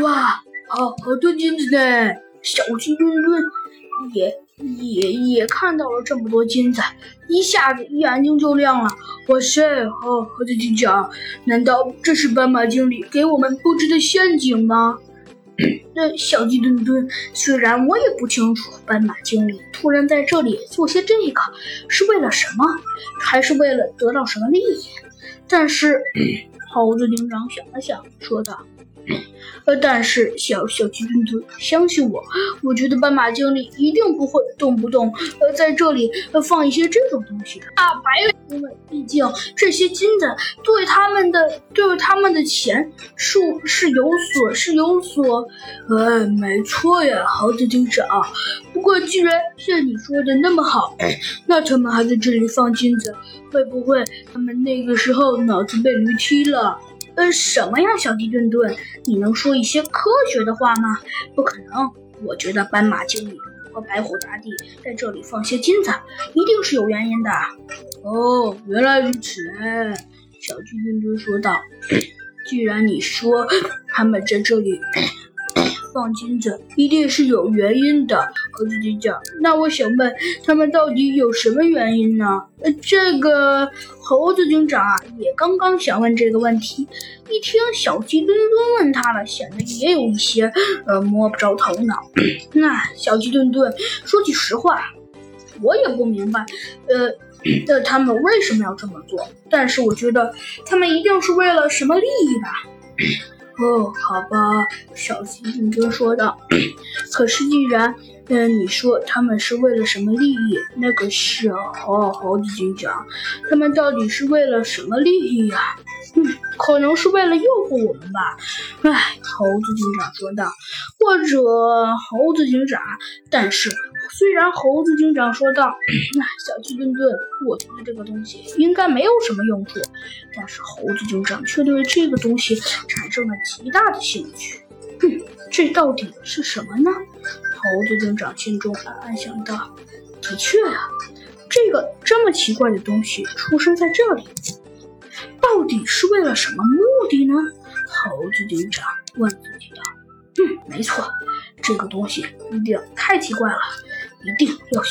哇，好好多金子呢！小鸡墩墩也也也看到了这么多金子，一下子眼睛就亮了。哇塞，好好的金奖，难道这是斑马经理给我们布置的陷阱吗？那小鸡墩墩，虽然我也不清楚斑马经理突然在这里做些这个是为了什么，还是为了得到什么利益，但是 猴子警长想了想，说道。呃，但是小小鸡墩墩，相信我，我觉得斑马经理一定不会动不动呃在这里呃放一些这种东西的啊，白领因为毕竟这些金子对他们的对他们的钱数是有所是有所，呃，没错呀，猴子警长。不过既然像你说的那么好，那他们还在这里放金子，会不会他们那个时候脑子被驴踢了？呃，什么呀，小鸡墩墩，你能说一些科学的话吗？不可能，我觉得斑马经理和白虎大帝在这里放些金子，一定是有原因的。哦，原来如此，小鸡墩墩说道。既然你说他们在这里。放金子一定是有原因的，猴子警长。那我想问，他们到底有什么原因呢？呃，这个猴子警长啊，也刚刚想问这个问题。一听小鸡墩墩问他了，显得也有一些呃摸不着头脑。那小鸡墩墩说句实话，我也不明白，呃，呃，他们为什么要这么做？但是我觉得他们一定是为了什么利益吧。哦，好吧，小星星就说道。可是，既然嗯，你说他们是为了什么利益？那个小猴猴子警长，他们到底是为了什么利益呀？嗯，可能是为了诱惑我们吧。唉，猴子警长说道。或者猴子警长，但是。虽然猴子警长说道：“那小鸡墩墩，我觉得这个东西应该没有什么用处。”但是猴子警长却对这个东西产生了极大的兴趣。哼，这到底是什么呢？猴子警长心中暗暗想到：“的确啊，这个这么奇怪的东西出生在这里，到底是为了什么目的呢？”猴子警长问自己道：“没错，这个东西一定太奇怪了。”一定要。